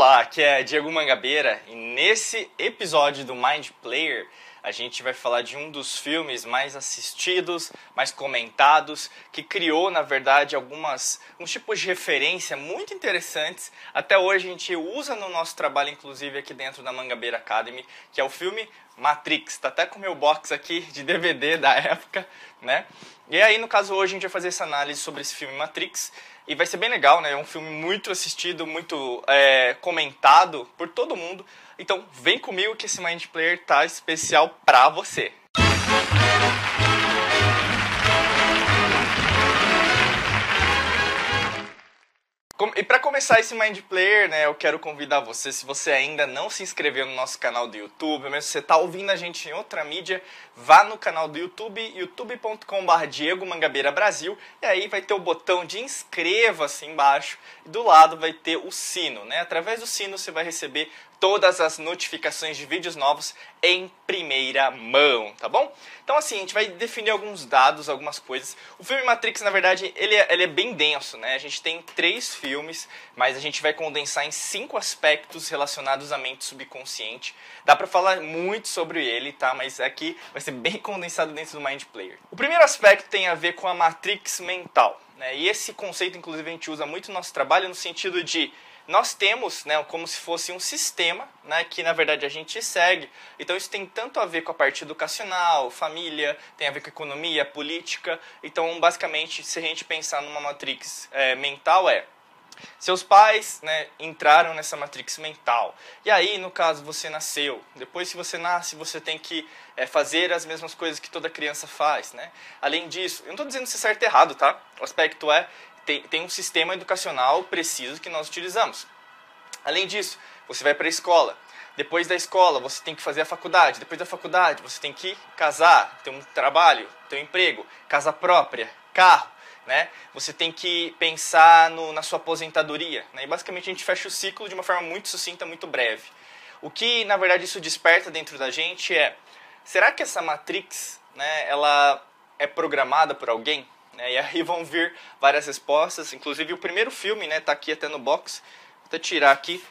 Olá, aqui é Diego Mangabeira e nesse episódio do Mind Player a gente vai falar de um dos filmes mais assistidos, mais comentados, que criou, na verdade, algumas uns tipos de referência muito interessantes. Até hoje a gente usa no nosso trabalho, inclusive aqui dentro da Mangabeira Academy, que é o filme Matrix. Tá até com o meu box aqui de DVD da época, né? E aí, no caso, hoje a gente vai fazer essa análise sobre esse filme Matrix. E vai ser bem legal, né? É um filme muito assistido, muito é, comentado por todo mundo. Então vem comigo que esse Mind Player tá especial pra você. E para começar esse Mind Player, né, eu quero convidar você, se você ainda não se inscreveu no nosso canal do YouTube, mesmo se você está ouvindo a gente em outra mídia, vá no canal do YouTube, youtube.com.br Diego Mangabeira Brasil, e aí vai ter o botão de inscreva-se embaixo, e do lado vai ter o sino, né? Através do sino você vai receber todas as notificações de vídeos novos em primeira mão, tá bom? Então assim, a gente vai definir alguns dados, algumas coisas. O filme Matrix, na verdade, ele é, ele é bem denso, né? A gente tem três filmes, mas a gente vai condensar em cinco aspectos relacionados à mente subconsciente. Dá pra falar muito sobre ele, tá? Mas aqui vai ser bem condensado dentro do Mind Player. O primeiro aspecto tem a ver com a Matrix mental, né? E esse conceito, inclusive, a gente usa muito no nosso trabalho no sentido de nós temos né, como se fosse um sistema né, que na verdade a gente segue. Então isso tem tanto a ver com a parte educacional, família, tem a ver com economia, política. Então basicamente se a gente pensar numa matrix é, mental é seus pais né, entraram nessa matrix mental. E aí, no caso, você nasceu. Depois que você nasce, você tem que é, fazer as mesmas coisas que toda criança faz. Né? Além disso, eu não estou dizendo se é certo ou errado, tá? O aspecto é tem, tem um sistema educacional preciso que nós utilizamos. Além disso, você vai para a escola. Depois da escola, você tem que fazer a faculdade. Depois da faculdade, você tem que casar, ter um trabalho, ter um emprego, casa própria, carro. Né? Você tem que pensar no, na sua aposentadoria. Né? E basicamente a gente fecha o ciclo de uma forma muito sucinta, muito breve. O que, na verdade, isso desperta dentro da gente é: será que essa matrix né, ela é programada por alguém? Né? E aí vão vir várias respostas, inclusive o primeiro filme, né, tá aqui até no box. Vou até tirar aqui.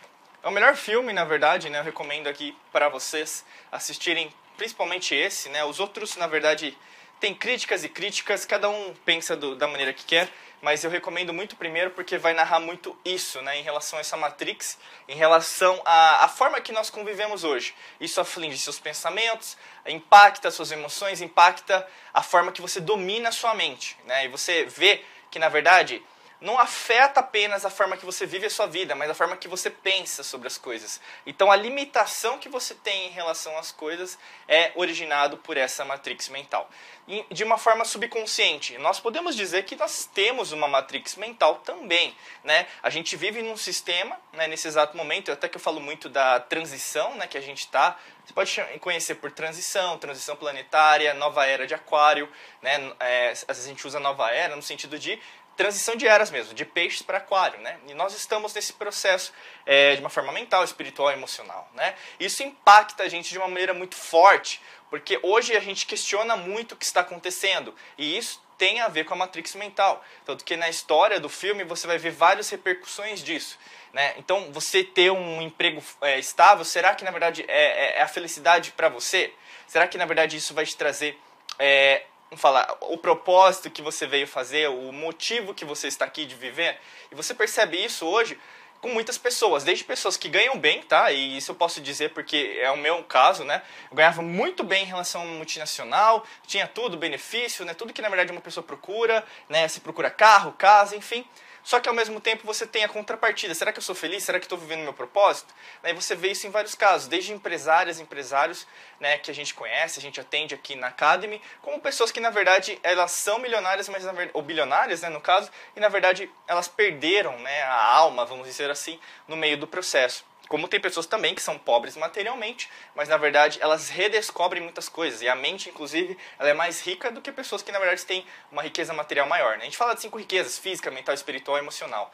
É o melhor filme, na verdade, né? Eu recomendo aqui para vocês assistirem, principalmente esse, né? Os outros, na verdade, tem críticas e críticas, cada um pensa do, da maneira que quer mas eu recomendo muito primeiro porque vai narrar muito isso, né, em relação a essa Matrix, em relação à, à forma que nós convivemos hoje. Isso aflige seus pensamentos, impacta suas emoções, impacta a forma que você domina a sua mente, né, e você vê que, na verdade, não afeta apenas a forma que você vive a sua vida, mas a forma que você pensa sobre as coisas. Então a limitação que você tem em relação às coisas é originado por essa matrix mental. E de uma forma subconsciente, nós podemos dizer que nós temos uma matrix mental também, né? A gente vive num sistema, né, nesse exato momento, até que eu falo muito da transição, né, que a gente está você pode conhecer por transição, transição planetária, nova era de aquário, né? É, às vezes a gente usa nova era no sentido de transição de eras mesmo, de peixes para aquário, né? E nós estamos nesse processo é, de uma forma mental, espiritual emocional, né? Isso impacta a gente de uma maneira muito forte, porque hoje a gente questiona muito o que está acontecendo, e isso tem a ver com a matrix mental. Tanto que na história do filme você vai ver várias repercussões disso. Né? Então, você ter um emprego é, estável, será que na verdade é, é, é a felicidade para você? Será que na verdade isso vai te trazer é, vamos falar, o propósito que você veio fazer, o motivo que você está aqui de viver. E você percebe isso hoje com muitas pessoas, desde pessoas que ganham bem, tá? E isso eu posso dizer porque é o meu caso, né? Eu ganhava muito bem em relação a multinacional, tinha tudo, benefício, né? Tudo que na verdade uma pessoa procura, né? Se procura carro, casa, enfim. Só que ao mesmo tempo você tem a contrapartida. Será que eu sou feliz? Será que estou vivendo meu propósito? E você vê isso em vários casos, desde empresárias, empresários né, que a gente conhece, a gente atende aqui na Academy, como pessoas que na verdade elas são milionárias, mas verdade, ou bilionárias, né, no caso, e na verdade elas perderam né, a alma, vamos dizer assim, no meio do processo. Como tem pessoas também que são pobres materialmente, mas na verdade elas redescobrem muitas coisas. E a mente, inclusive, ela é mais rica do que pessoas que na verdade têm uma riqueza material maior. Né? A gente fala de cinco riquezas: física, mental, espiritual, emocional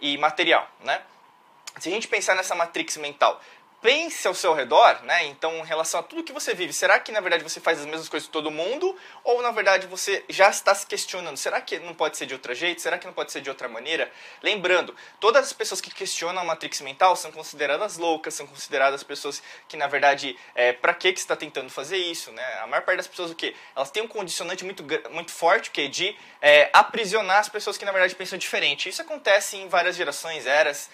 e material. Né? Se a gente pensar nessa matrix mental, pense ao seu redor, né? Então, em relação a tudo que você vive, será que na verdade você faz as mesmas coisas que todo mundo? Ou na verdade você já está se questionando, será que não pode ser de outro jeito? Será que não pode ser de outra maneira? Lembrando, todas as pessoas que questionam a matrix mental são consideradas loucas, são consideradas pessoas que na verdade, é, para que que está tentando fazer isso, né? A maior parte das pessoas o quê? Elas têm um condicionante muito muito forte, que de é, aprisionar as pessoas que na verdade pensam diferente. Isso acontece em várias gerações, eras,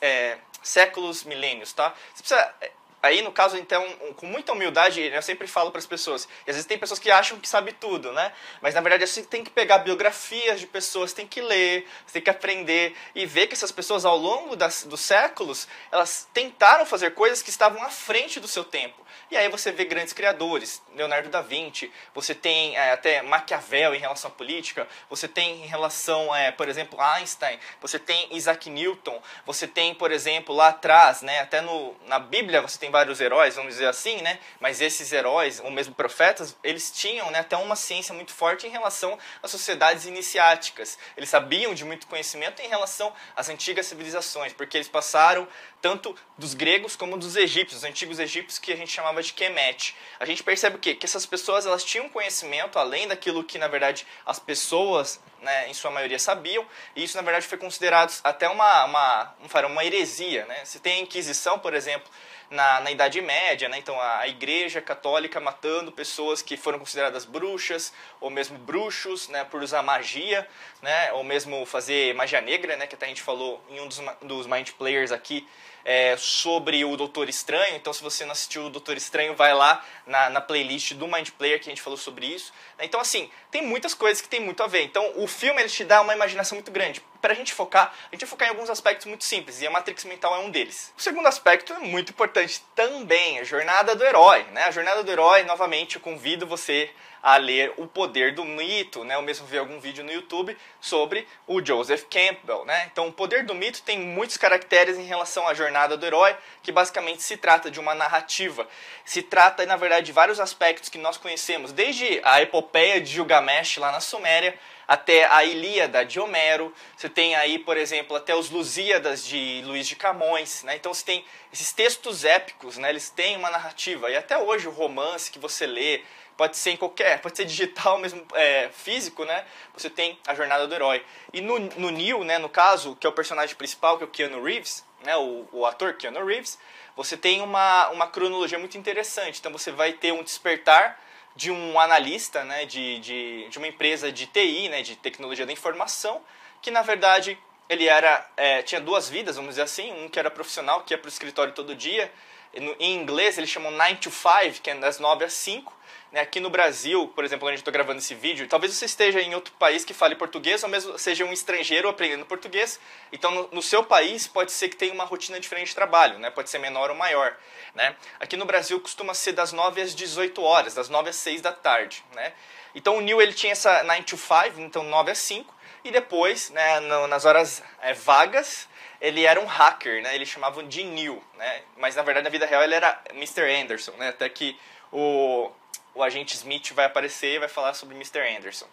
é séculos, milênios, tá? Você precisa aí no caso então com muita humildade eu sempre falo para as pessoas e às vezes tem pessoas que acham que sabe tudo né mas na verdade você tem que pegar biografias de pessoas tem que ler tem que aprender e ver que essas pessoas ao longo das, dos séculos elas tentaram fazer coisas que estavam à frente do seu tempo e aí você vê grandes criadores Leonardo da Vinci você tem é, até Maquiavel em relação à política você tem em relação é, por exemplo Einstein você tem Isaac Newton você tem por exemplo lá atrás né até no, na Bíblia você tem vários heróis, vamos dizer assim, né? Mas esses heróis, ou mesmo profetas, eles tinham né, até uma ciência muito forte em relação às sociedades iniciáticas. Eles sabiam de muito conhecimento em relação às antigas civilizações, porque eles passaram tanto dos gregos como dos egípcios, os antigos egípcios que a gente chamava de Kemet. A gente percebe o quê? Que essas pessoas elas tinham conhecimento além daquilo que na verdade as pessoas, né, em sua maioria sabiam, e isso na verdade foi considerado até uma uma uma heresia, né? Se tem a Inquisição, por exemplo, na, na Idade Média, né? Então a, a Igreja Católica matando pessoas que foram consideradas bruxas ou mesmo bruxos, né? Por usar magia, né? Ou mesmo fazer magia negra, né? Que até a gente falou em um dos, dos Mind Players aqui é, sobre o Doutor Estranho. Então, se você não assistiu o Doutor Estranho, vai lá na, na playlist do Mind Player que a gente falou sobre isso. Então, assim, tem muitas coisas que tem muito a ver. Então, o filme ele te dá uma imaginação muito grande. Para a gente focar, a gente vai focar em alguns aspectos muito simples e a Matrix Mental é um deles. O segundo aspecto é muito importante também, a jornada do herói. Né? A jornada do herói, novamente, eu convido você a ler O Poder do Mito, né? Eu mesmo vi algum vídeo no YouTube sobre o Joseph Campbell, né? Então, O Poder do Mito tem muitos caracteres em relação à jornada do herói, que basicamente se trata de uma narrativa. Se trata, na verdade, de vários aspectos que nós conhecemos, desde a epopeia de Gilgamesh lá na Suméria, até a Ilíada de Homero, você tem aí, por exemplo, até os Lusíadas de Luís de Camões, né? Então você tem esses textos épicos, né? Eles têm uma narrativa, e até hoje o romance que você lê, pode ser em qualquer, pode ser digital mesmo, é, físico, né? Você tem a jornada do herói. E no, no né, no caso, que é o personagem principal, que é o Keanu Reeves, né, o, o ator Keanu Reeves, você tem uma, uma cronologia muito interessante. Então você vai ter um despertar de um analista, né, de, de, de uma empresa de TI, né, de tecnologia da informação, que na verdade ele era é, tinha duas vidas, vamos dizer assim, um que era profissional, que ia para o escritório todo dia, em inglês eles chamam 9 to 5, que é das 9 às 5, né, aqui no Brasil, por exemplo, onde eu estou gravando esse vídeo, talvez você esteja em outro país que fale português, ou mesmo seja um estrangeiro aprendendo português. Então, no, no seu país, pode ser que tenha uma rotina diferente de trabalho, né, pode ser menor ou maior. Né? Aqui no Brasil, costuma ser das 9 às 18 horas, das 9 às 6 da tarde. Né? Então, o Neil ele tinha essa 9 to 5, então 9 às 5, e depois, né, no, nas horas é, vagas, ele era um hacker, né? Eles chamavam de Neil, né? Mas na verdade na vida real ele era Mr. Anderson, né? Até que o o agente Smith vai aparecer e vai falar sobre Mr. Anderson.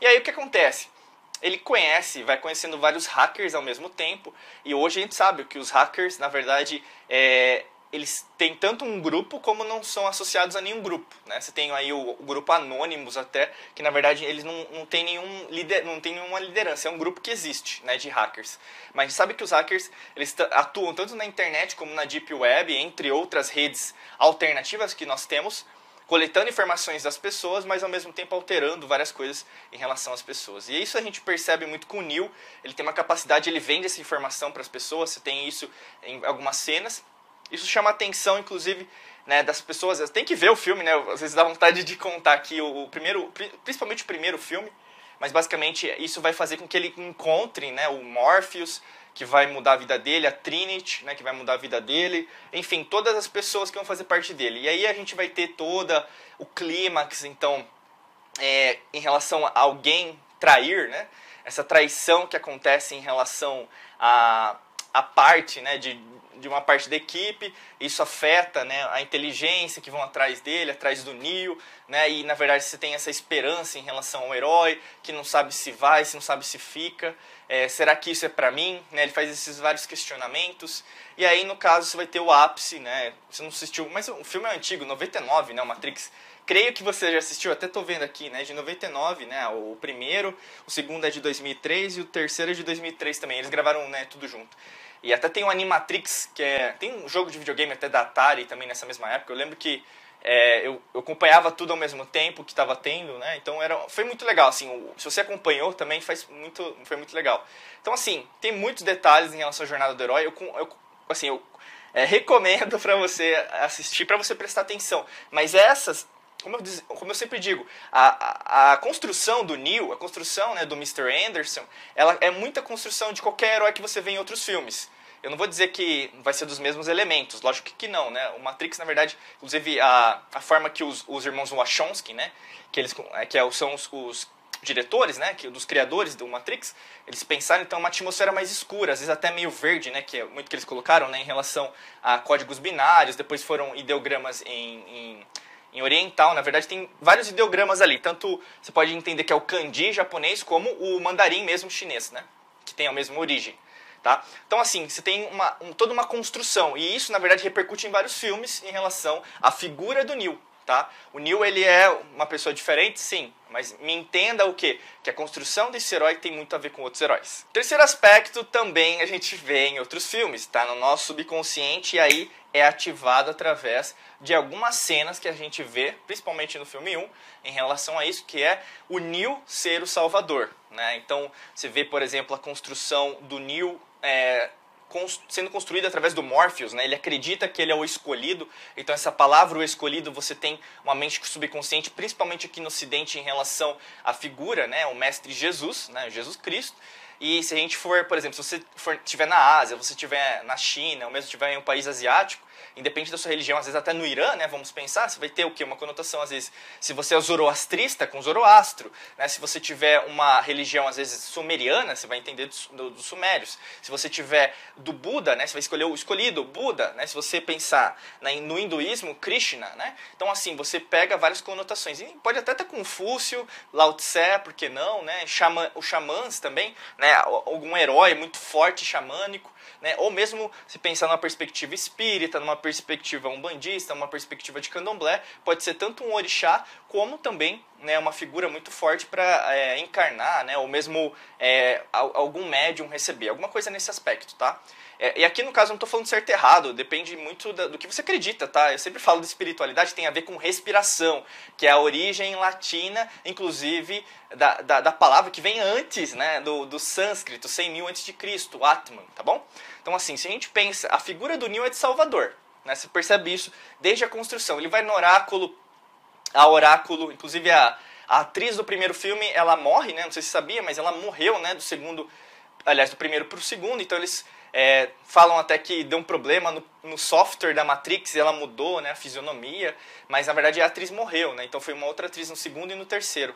E aí o que acontece? Ele conhece, vai conhecendo vários hackers ao mesmo tempo, e hoje a gente sabe que os hackers, na verdade, é, eles têm tanto um grupo como não são associados a nenhum grupo. Né? Você tem aí o, o grupo Anônimos até, que na verdade eles não, não têm nenhum lider, não tem nenhuma liderança, é um grupo que existe né, de hackers. Mas sabe que os hackers eles atuam tanto na internet como na Deep Web, entre outras redes alternativas que nós temos, coletando informações das pessoas, mas ao mesmo tempo alterando várias coisas em relação às pessoas. E isso a gente percebe muito com o Neil, ele tem uma capacidade, ele vende essa informação para as pessoas, você tem isso em algumas cenas. Isso chama atenção, inclusive, né, das pessoas. Tem que ver o filme, né? Às vezes dá vontade de contar aqui o, primeiro, principalmente o primeiro filme, mas basicamente isso vai fazer com que ele encontre, né, o Morpheus, que vai mudar a vida dele, a Trinity, né, que vai mudar a vida dele, enfim, todas as pessoas que vão fazer parte dele. E aí a gente vai ter toda o clímax, então, é, em relação a alguém trair, né, essa traição que acontece em relação a, a parte né, de, de uma parte da equipe, isso afeta né, a inteligência que vão atrás dele, atrás do Neo, né, e na verdade você tem essa esperança em relação ao herói, que não sabe se vai, se não sabe se fica, é, será que isso é para mim? Né, ele faz esses vários questionamentos, e aí no caso você vai ter o ápice, né, você não assistiu, mas o filme é antigo, 99, né, o Matrix, creio que você já assistiu, até tô vendo aqui, né, de 99, né, o primeiro, o segundo é de 2003 e o terceiro é de 2003 também, eles gravaram, né, tudo junto. E até tem o Animatrix, que é. Tem um jogo de videogame até da Atari também nessa mesma época. Eu lembro que é, eu, eu, acompanhava tudo ao mesmo tempo que estava tendo, né? Então era, foi muito legal, assim. O, se você acompanhou também faz muito, foi muito legal. Então, assim, tem muitos detalhes em relação à jornada do herói. Eu, eu assim, eu é, recomendo para você assistir, para você prestar atenção. Mas essas como eu, como eu, sempre digo, a, a, a, construção do Neil, a construção né, do Mr. Anderson, ela é muita construção de qualquer herói que você vê em outros filmes. Eu não vou dizer que vai ser dos mesmos elementos, lógico que, que não, né? O Matrix, na verdade, inclusive a, a forma que os, os irmãos Wachowski, né? Que, eles, é, que é são os, os diretores, né, que dos criadores do Matrix, eles pensaram então uma atmosfera mais escura, às vezes até meio verde, né, que é muito que eles colocaram, né, em relação a códigos binários, depois foram ideogramas em, em em oriental, na verdade, tem vários ideogramas ali. Tanto você pode entender que é o kanji japonês, como o mandarim mesmo chinês, né? Que tem a mesma origem. Tá? Então, assim, você tem uma, um, toda uma construção. E isso, na verdade, repercute em vários filmes em relação à figura do Neil. Tá? O Neil ele é uma pessoa diferente, sim, mas me entenda o quê? Que a construção desse herói tem muito a ver com outros heróis. Terceiro aspecto também a gente vê em outros filmes, tá? No nosso subconsciente e aí é ativado através de algumas cenas que a gente vê, principalmente no filme 1, em relação a isso, que é o Neil ser o salvador. Né? Então, você vê, por exemplo, a construção do Neil é, sendo construída através do Morpheus, né? Ele acredita que ele é o escolhido. Então essa palavra o escolhido, você tem uma mente subconsciente, principalmente aqui no ocidente em relação à figura, né, o mestre Jesus, né, Jesus Cristo. E se a gente for, por exemplo, se você for, estiver na Ásia, você estiver na China, ou mesmo estiver em um país asiático, independente da sua religião, às vezes até no Irã, né, vamos pensar, você vai ter o quê? Uma conotação, às vezes, se você é zoroastrista, com zoroastro, né, se você tiver uma religião, às vezes, sumeriana, você vai entender dos, do, sumérios, se você tiver do Buda, né, você vai escolher o escolhido, Buda, né, se você pensar né, no hinduísmo, Krishna, né, então, assim, você pega várias conotações, e pode até ter Confúcio, Lao Tse, por que não, né, Xamã, os xamãs também, né, algum herói muito forte, xamânico, né? Ou mesmo se pensar numa perspectiva espírita, numa perspectiva umbandista, numa perspectiva de candomblé, pode ser tanto um orixá como também né, uma figura muito forte para é, encarnar, né, ou mesmo é, algum médium receber, alguma coisa nesse aspecto, tá? É, e aqui no caso eu não estou falando certo e errado, depende muito da, do que você acredita, tá? Eu sempre falo de espiritualidade, tem a ver com respiração, que é a origem latina, inclusive da, da, da palavra que vem antes, né, do, do sânscrito, 100 mil antes de Cristo, Atman, tá bom? Então assim, se a gente pensa, a figura do Nil é de Salvador, né? Você percebe isso desde a construção. Ele vai no oráculo, a oráculo, inclusive a, a atriz do primeiro filme, ela morre, né? Não sei se sabia, mas ela morreu, né? Do segundo, aliás, do primeiro para o segundo. Então eles é, falam até que deu um problema no, no, software da Matrix ela mudou né, a fisionomia, mas na verdade a atriz morreu, né? Então foi uma outra atriz no segundo e no terceiro.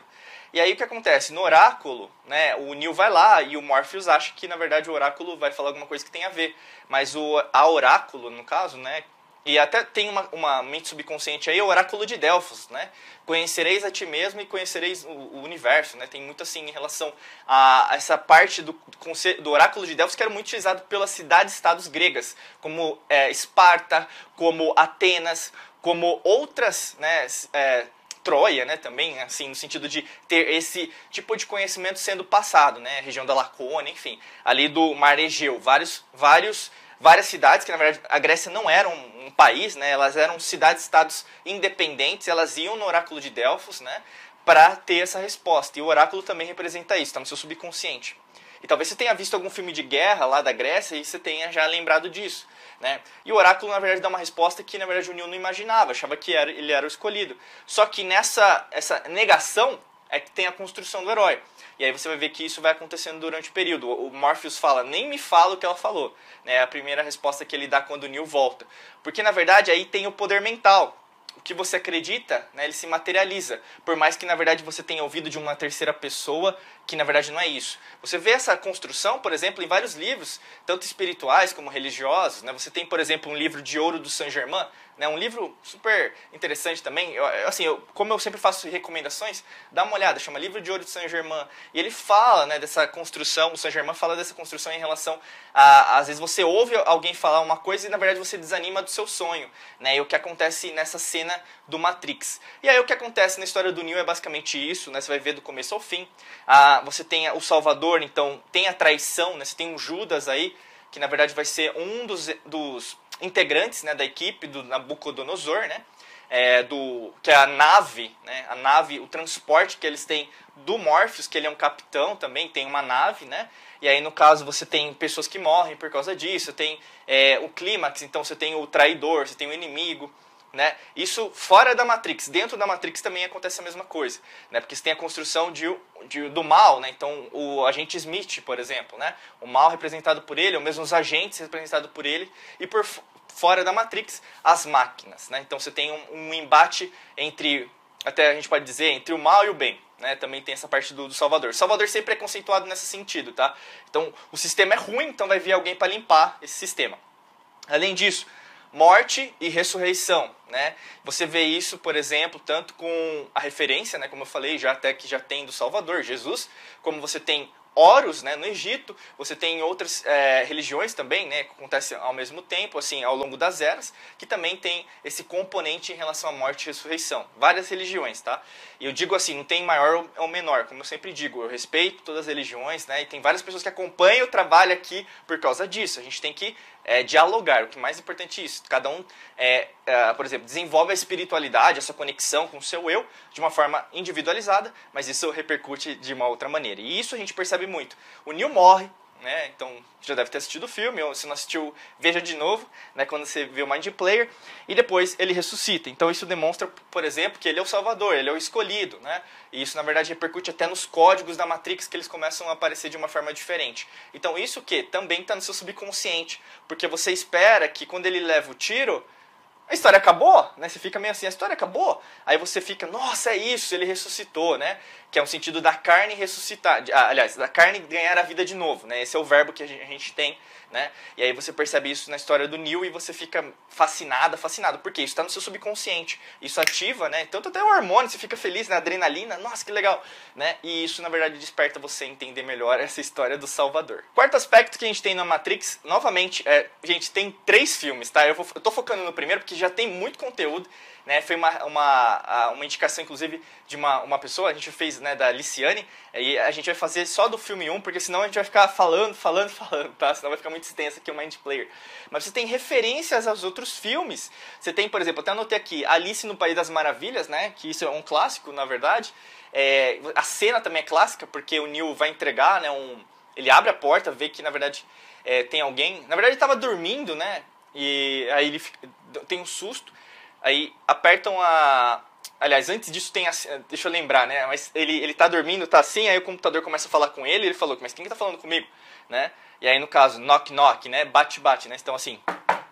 E aí o que acontece? No oráculo, né, o Neo vai lá e o Morpheus acha que na verdade o oráculo vai falar alguma coisa que tem a ver. Mas o a oráculo, no caso, né, e até tem uma, uma mente subconsciente aí, o oráculo de Delfos, né? Conhecereis a ti mesmo e conhecereis o, o universo, né? Tem muito assim em relação a, a essa parte do, do oráculo de Delfos que era muito utilizado pelas cidades-estados gregas, como é, Esparta, como Atenas, como outras né, é, Troia, né, também, assim, no sentido de ter esse tipo de conhecimento sendo passado, né, região da Lacônia, enfim, ali do Mar Egeu, vários, vários várias cidades, que na verdade a Grécia não era um, um país, né? elas eram cidades-estados independentes, elas iam no oráculo de Delfos né? para ter essa resposta. E o oráculo também representa isso, está no seu subconsciente. E talvez você tenha visto algum filme de guerra lá da Grécia e você tenha já lembrado disso. Né? E o oráculo, na verdade, dá uma resposta que, na verdade, o Neo não imaginava, achava que era, ele era o escolhido. Só que nessa essa negação é que tem a construção do herói. E aí você vai ver que isso vai acontecendo durante o período. O Morpheus fala, nem me fala o que ela falou. É a primeira resposta que ele dá quando o Neil volta. Porque, na verdade, aí tem o poder mental. O que você acredita, né, ele se materializa. Por mais que, na verdade, você tenha ouvido de uma terceira pessoa que na verdade não é isso. Você vê essa construção, por exemplo, em vários livros, tanto espirituais como religiosos. Né? Você tem, por exemplo, um livro de ouro do Saint-Germain, né? um livro super interessante também. Eu, assim, eu, como eu sempre faço recomendações, dá uma olhada, chama Livro de Ouro do Saint-Germain. E ele fala né, dessa construção, o Saint-Germain fala dessa construção em relação a, às vezes você ouve alguém falar uma coisa e na verdade você desanima do seu sonho. Né? E o que acontece nessa cena do Matrix. E aí o que acontece na história do Neo é basicamente isso, né? você vai ver do começo ao fim. Você tem o Salvador, então tem a traição, né? Você tem um Judas aí, que na verdade vai ser um dos, dos integrantes né, da equipe do Nabucodonosor, né? É, do, que é a nave, né? A nave, o transporte que eles têm do Morpheus, que ele é um capitão também, tem uma nave, né? E aí, no caso, você tem pessoas que morrem por causa disso, tem é, o clímax, então você tem o traidor, você tem o inimigo, né? Isso fora da Matrix. Dentro da Matrix também acontece a mesma coisa, né? Porque você tem a construção de, de, do mal, né? Então, o agente Smith, por exemplo, né? O mal representado por ele, ou mesmo os agentes representados por ele, e por fora da Matrix, as máquinas, né? Então, você tem um, um embate entre, até a gente pode dizer, entre o mal e o bem, né, também tem essa parte do, do, Salvador. Salvador sempre é conceituado nesse sentido, tá? Então, o sistema é ruim, então vai vir alguém para limpar esse sistema. Além disso, morte e ressurreição, né? Você vê isso, por exemplo, tanto com a referência, né, como eu falei, já até que já tem do Salvador, Jesus, como você tem Horus, né, no Egito, você tem outras é, religiões também, né, que acontecem ao mesmo tempo, assim, ao longo das eras, que também tem esse componente em relação à morte e ressurreição. Várias religiões, tá? E eu digo assim, não tem maior ou menor, como eu sempre digo, eu respeito todas as religiões, né, e tem várias pessoas que acompanham o trabalho aqui por causa disso. A gente tem que é, dialogar, o que é mais importante é isso. Cada um, é, é, por exemplo, desenvolve a espiritualidade, essa conexão com o seu eu de uma forma individualizada, mas isso repercute de uma outra maneira. E isso a gente percebe muito. O Neil morre, né? Então, já deve ter assistido o filme, ou se não assistiu, veja de novo, né? Quando você vê o Mind Player, e depois ele ressuscita. Então, isso demonstra, por exemplo, que ele é o salvador, ele é o escolhido, né? E isso, na verdade, repercute até nos códigos da Matrix, que eles começam a aparecer de uma forma diferente. Então, isso que também está no seu subconsciente, porque você espera que quando ele leva o tiro, a história acabou, né? Você fica meio assim, a história acabou. Aí você fica, nossa, é isso, ele ressuscitou, né? Que é um sentido da carne ressuscitar, ah, aliás, da carne ganhar a vida de novo, né? Esse é o verbo que a gente tem né? E aí você percebe isso na história do Neil e você fica fascinada, fascinado, porque isso está no seu subconsciente. Isso ativa, né? Tanto até o hormônio, você fica feliz, né? Adrenalina, nossa, que legal, né? E isso, na verdade, desperta você entender melhor essa história do Salvador. Quarto aspecto que a gente tem na Matrix, novamente, é, gente, tem três filmes, tá? Eu, vou, eu tô focando no primeiro porque já tem muito conteúdo né? Foi uma, uma, uma indicação, inclusive, de uma, uma pessoa, a gente fez, né, da Liciane, e a gente vai fazer só do filme 1, porque senão a gente vai ficar falando, falando, falando, tá? Senão vai ficar muito extenso aqui o Mind Player. Mas você tem referências aos outros filmes. Você tem, por exemplo, até anotei aqui, Alice no País das Maravilhas, né? Que isso é um clássico, na verdade. É, a cena também é clássica, porque o Neil vai entregar, né, um... Ele abre a porta, vê que, na verdade, é, tem alguém... Na verdade, ele estava dormindo, né? E aí ele tem um susto. Aí apertam a. Aliás, antes disso tem a. Deixa eu lembrar, né? Mas ele, ele tá dormindo, tá assim, aí o computador começa a falar com ele, ele falou, mas quem que tá falando comigo? Né? E aí no caso, knock knock, né? Bate bate, né? Então assim,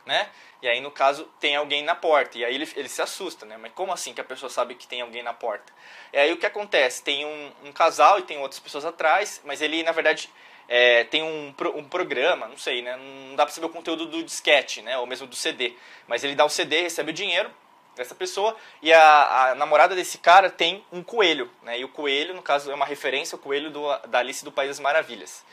né? E aí no caso tem alguém na porta. E aí ele, ele se assusta, né? Mas como assim que a pessoa sabe que tem alguém na porta? E aí o que acontece? Tem um, um casal e tem outras pessoas atrás, mas ele na verdade é, tem um, um programa, não sei, né? Não dá para saber o conteúdo do disquete, né? Ou mesmo do CD. Mas ele dá o CD, recebe o dinheiro dessa pessoa e a, a, namorada desse cara tem um coelho, né? E o coelho, no caso, é uma referência ao coelho do, da Alice do País das Maravilhas.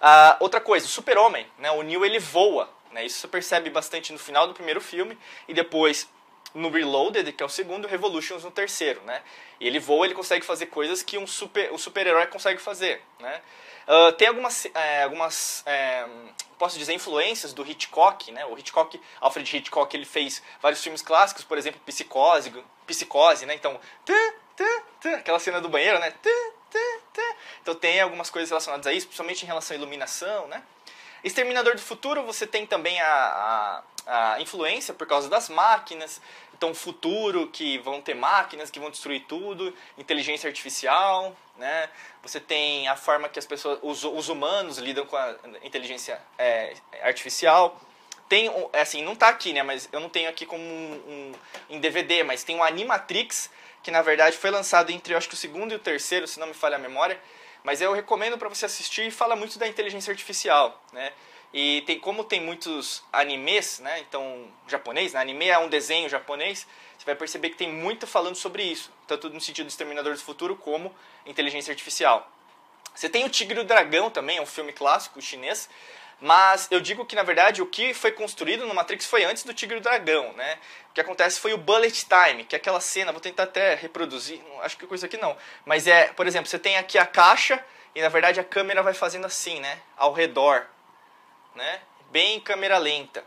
Ah, outra coisa, o super-homem, né? O Neil, ele voa, né? Isso você percebe bastante no final do primeiro filme e depois no Reloaded, que é o segundo, Revolutions no terceiro, né? E ele voa, ele consegue fazer coisas que um super, um super-herói consegue fazer, né? Uh, tem algumas, é, algumas é, posso dizer, influências do Hitchcock, né? O Hitchcock, Alfred Hitchcock, ele fez vários filmes clássicos, por exemplo, Psicose, Psicose, né? Então, aquela cena do banheiro, né? Então tem algumas coisas relacionadas a isso, principalmente em relação à iluminação, né? Exterminador do Futuro, você tem também a, a, a influência por causa das máquinas, então futuro que vão ter máquinas que vão destruir tudo, inteligência artificial, né? Você tem a forma que as pessoas, os, os humanos lidam com a inteligência é, artificial. Tem, assim, não está aqui, né? Mas eu não tenho aqui como um, um, em DVD, mas tem o Animatrix, que na verdade foi lançado entre, eu acho que o segundo e o terceiro, se não me falha a memória, mas eu recomendo para você assistir e fala muito da inteligência artificial, né? E tem, como tem muitos animes, né? Então, japonês, né? Anime é um desenho japonês, você vai perceber que tem muito falando sobre isso, tanto no sentido do Exterminador do Futuro como inteligência artificial. Você tem o Tigre e o Dragão também, é um filme clássico chinês, mas eu digo que, na verdade, o que foi construído no Matrix foi antes do Tigre e o Dragão, né? O que acontece foi o Bullet Time, que é aquela cena, vou tentar até reproduzir, acho que coisa aqui não. Mas é, por exemplo, você tem aqui a caixa e, na verdade, a câmera vai fazendo assim, né? Ao redor, né? Bem em câmera lenta.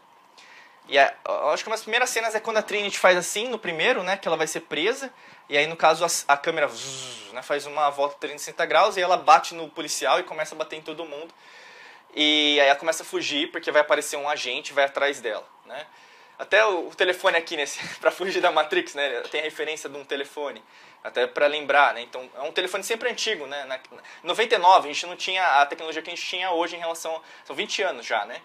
E acho que uma das primeiras cenas é quando a Trinity faz assim, no primeiro, né? Que ela vai ser presa. E aí, no caso, a, a câmera zzz, né, faz uma volta de 360 graus e ela bate no policial e começa a bater em todo mundo. E aí ela começa a fugir porque vai aparecer um agente vai atrás dela, né? Até o, o telefone aqui nesse para fugir da Matrix, né? Tem a referência de um telefone, até para lembrar, né? Então, é um telefone sempre antigo, né? Na, 99 a gente não tinha a tecnologia que a gente tinha hoje em relação são 20 anos já, né?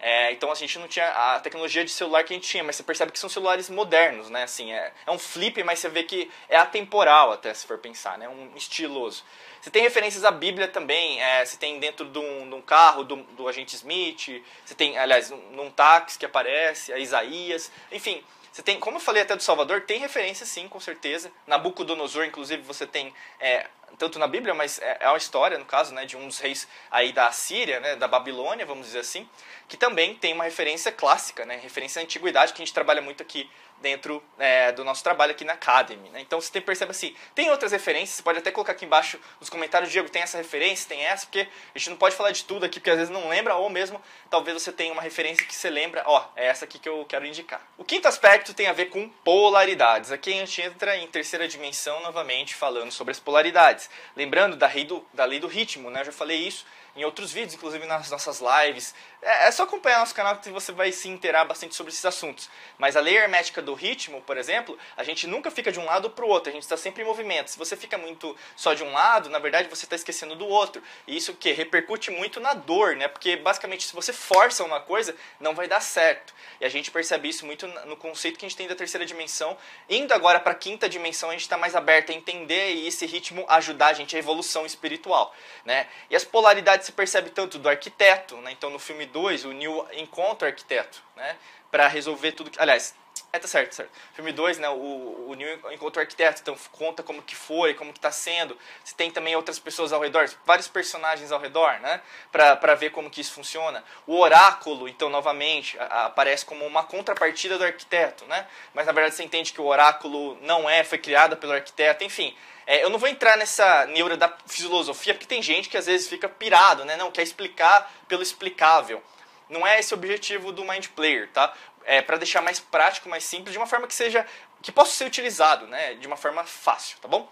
É, então a gente não tinha a tecnologia de celular que a gente tinha, mas você percebe que são celulares modernos, né? Assim, é, é um flip, mas você vê que é atemporal até, se for pensar, né? Um estiloso. Você tem referências à Bíblia também, é, você tem dentro de um, de um carro do, do, agente Smith, você tem, aliás, num táxi que aparece, a Isaías, enfim... Você tem, como eu falei até do Salvador, tem referência sim, com certeza. Nabucodonosor, inclusive, você tem é, tanto na Bíblia, mas é, é uma história, no caso, né, de um dos reis aí da Síria, né, da Babilônia, vamos dizer assim, que também tem uma referência clássica, né, referência à antiguidade, que a gente trabalha muito aqui dentro é, do nosso trabalho aqui na Academy. Né? Então você percebe assim, tem outras referências, você pode até colocar aqui embaixo nos comentários, Diego, tem essa referência, tem essa, porque a gente não pode falar de tudo aqui, porque às vezes não lembra, ou mesmo talvez você tenha uma referência que você lembra, ó, é essa aqui que eu quero indicar. O quinto aspecto tem a ver com polaridades. Aqui a gente entra em terceira dimensão novamente falando sobre as polaridades. Lembrando da lei do, da lei do ritmo, né? Eu já falei isso em outros vídeos, inclusive nas nossas lives. É, é só acompanhar nosso canal que você vai se inteirar bastante sobre esses assuntos. Mas a lei hermética do ritmo, por exemplo, a gente nunca fica de um lado para o outro, a gente está sempre em movimento. Se você fica muito só de um lado, na verdade você está esquecendo do outro. E isso que repercute muito na dor, né? Porque basicamente se você força uma coisa, não vai dar certo. E a gente percebe isso muito no conceito que a gente tem da terceira dimensão. Indo agora para a quinta dimensão, a gente está mais aberto a entender e esse ritmo ajudar a gente a evolução espiritual, né? E as polaridades se percebe tanto do arquiteto, né? Então no filme 2, o Neil encontra o arquiteto, né? Para resolver tudo. Que... Aliás, é, tá certo, certo. Filme 2, né, o, o Neil encontra o arquiteto, então conta como que foi, como que tá sendo. Você tem também outras pessoas ao redor, vários personagens ao redor, né, pra, pra ver como que isso funciona. O oráculo, então, novamente, a, aparece como uma contrapartida do arquiteto, né, mas na verdade você entende que o oráculo não é, foi criado pelo arquiteto, enfim. É, eu não vou entrar nessa neura da filosofia, porque tem gente que às vezes fica pirado, né, não, quer explicar pelo explicável. Não é esse o objetivo do Mind Player, tá? É para deixar mais prático, mais simples, de uma forma que seja que possa ser utilizado, né? De uma forma fácil, tá bom?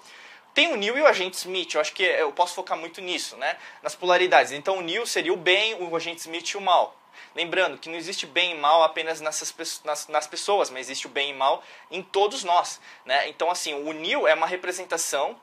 Tem o Neil e o agente Smith, eu acho que eu posso focar muito nisso, né? Nas polaridades. Então o Neil seria o bem, o agente Smith o mal. Lembrando que não existe bem e mal apenas nessas, nas, nas pessoas, mas existe o bem e mal em todos nós. Né? Então, assim, o Neil é uma representação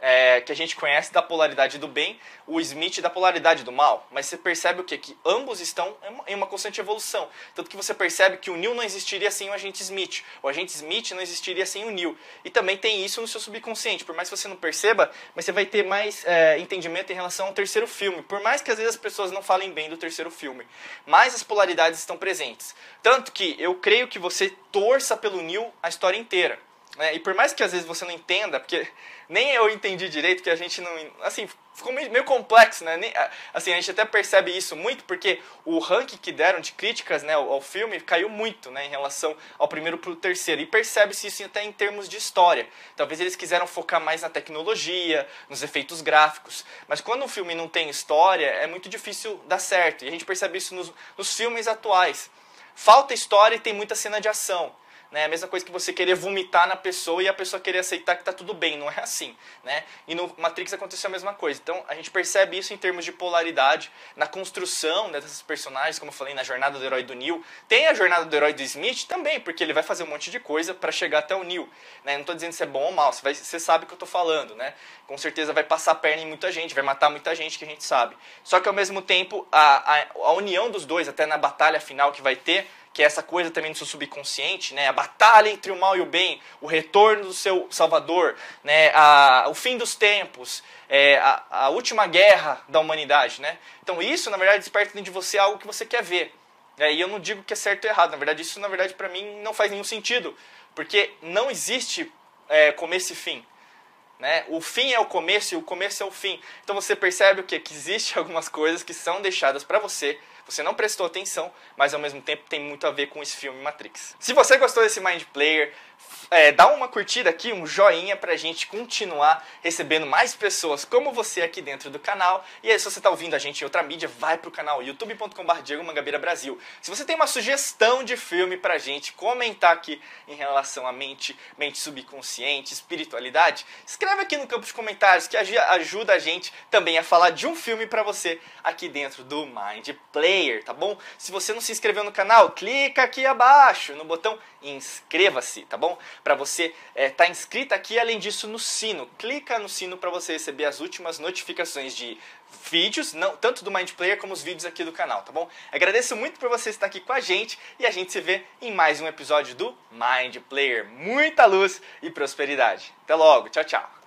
é, que a gente conhece da polaridade do bem, o Smith da polaridade do mal. Mas você percebe o quê? Que ambos estão em uma constante evolução. Tanto que você percebe que o Neil não existiria sem o agente Smith. O agente Smith não existiria sem o Neil. E também tem isso no seu subconsciente. Por mais que você não perceba, mas você vai ter mais é, entendimento em relação ao terceiro filme. Por mais que às vezes as pessoas não falem bem do terceiro filme. Mas as polaridades estão presentes. Tanto que eu creio que você torça pelo Neil a história inteira. Né? E por mais que às vezes você não entenda, porque nem eu entendi direito que a gente não. Assim, ficou meio, complexo, né? Nem, assim, a gente até percebe isso muito porque o ranking que deram de críticas né, ao, ao filme caiu muito né, em relação ao primeiro para o terceiro. E percebe-se isso até em termos de história. Talvez eles quiseram focar mais na tecnologia, nos efeitos gráficos. Mas quando um filme não tem história, é muito difícil dar certo. E a gente percebe isso nos, nos filmes atuais. Falta história e tem muita cena de ação. Né? A mesma coisa que você querer vomitar na pessoa e a pessoa querer aceitar que está tudo bem, não é assim. Né? E no Matrix aconteceu a mesma coisa. Então a gente percebe isso em termos de polaridade, na construção né, desses personagens, como eu falei, na jornada do herói do Neil. Tem a jornada do herói do Smith também, porque ele vai fazer um monte de coisa para chegar até o Neil. Né? Não estou dizendo se é bom ou mal, você, sabe o que eu estou falando. Né? Com certeza vai passar a perna em muita gente, vai matar muita gente que a gente sabe. Só que ao mesmo tempo, a, a, a união dos dois, até na batalha final que vai ter, que é essa coisa também do seu subconsciente, né? A batalha entre o mal e o bem, o retorno do seu Salvador, né? A, o fim dos tempos, é, a, a última guerra da humanidade, né? Então isso, na verdade, desperta dentro de você algo que você quer ver. Né? E eu não digo que é certo ou errado, na verdade, isso, na verdade, para mim não faz nenhum sentido, porque não existe é, começo e fim. Né? O fim é o começo e o começo é o fim. Então você percebe o que? Que existe algumas coisas que são deixadas para você você não prestou atenção, mas ao mesmo tempo tem muito a ver com esse filme Matrix. Se você gostou desse Mind Player, é, dá uma curtida aqui, um joinha pra gente continuar recebendo mais pessoas como você aqui dentro do canal. E aí, se você tá ouvindo a gente em outra mídia, vai pro canal youtube.com.br Diego Mangabeira Brasil. Se você tem uma sugestão de filme pra gente comentar aqui em relação à mente, mente subconsciente, espiritualidade, escreve aqui no campo de comentários que ajuda a gente também a falar de um filme pra você aqui dentro do Mind Player, tá bom? Se você não se inscreveu no canal, clica aqui abaixo no botão inscreva-se, tá bom? Para você estar é, tá inscrito aqui, além disso, no sino. Clica no sino para você receber as últimas notificações de vídeos, não, tanto do Mind Player como os vídeos aqui do canal, tá bom? Agradeço muito por você estar aqui com a gente e a gente se vê em mais um episódio do Mind Player. Muita luz e prosperidade. Até logo, tchau, tchau.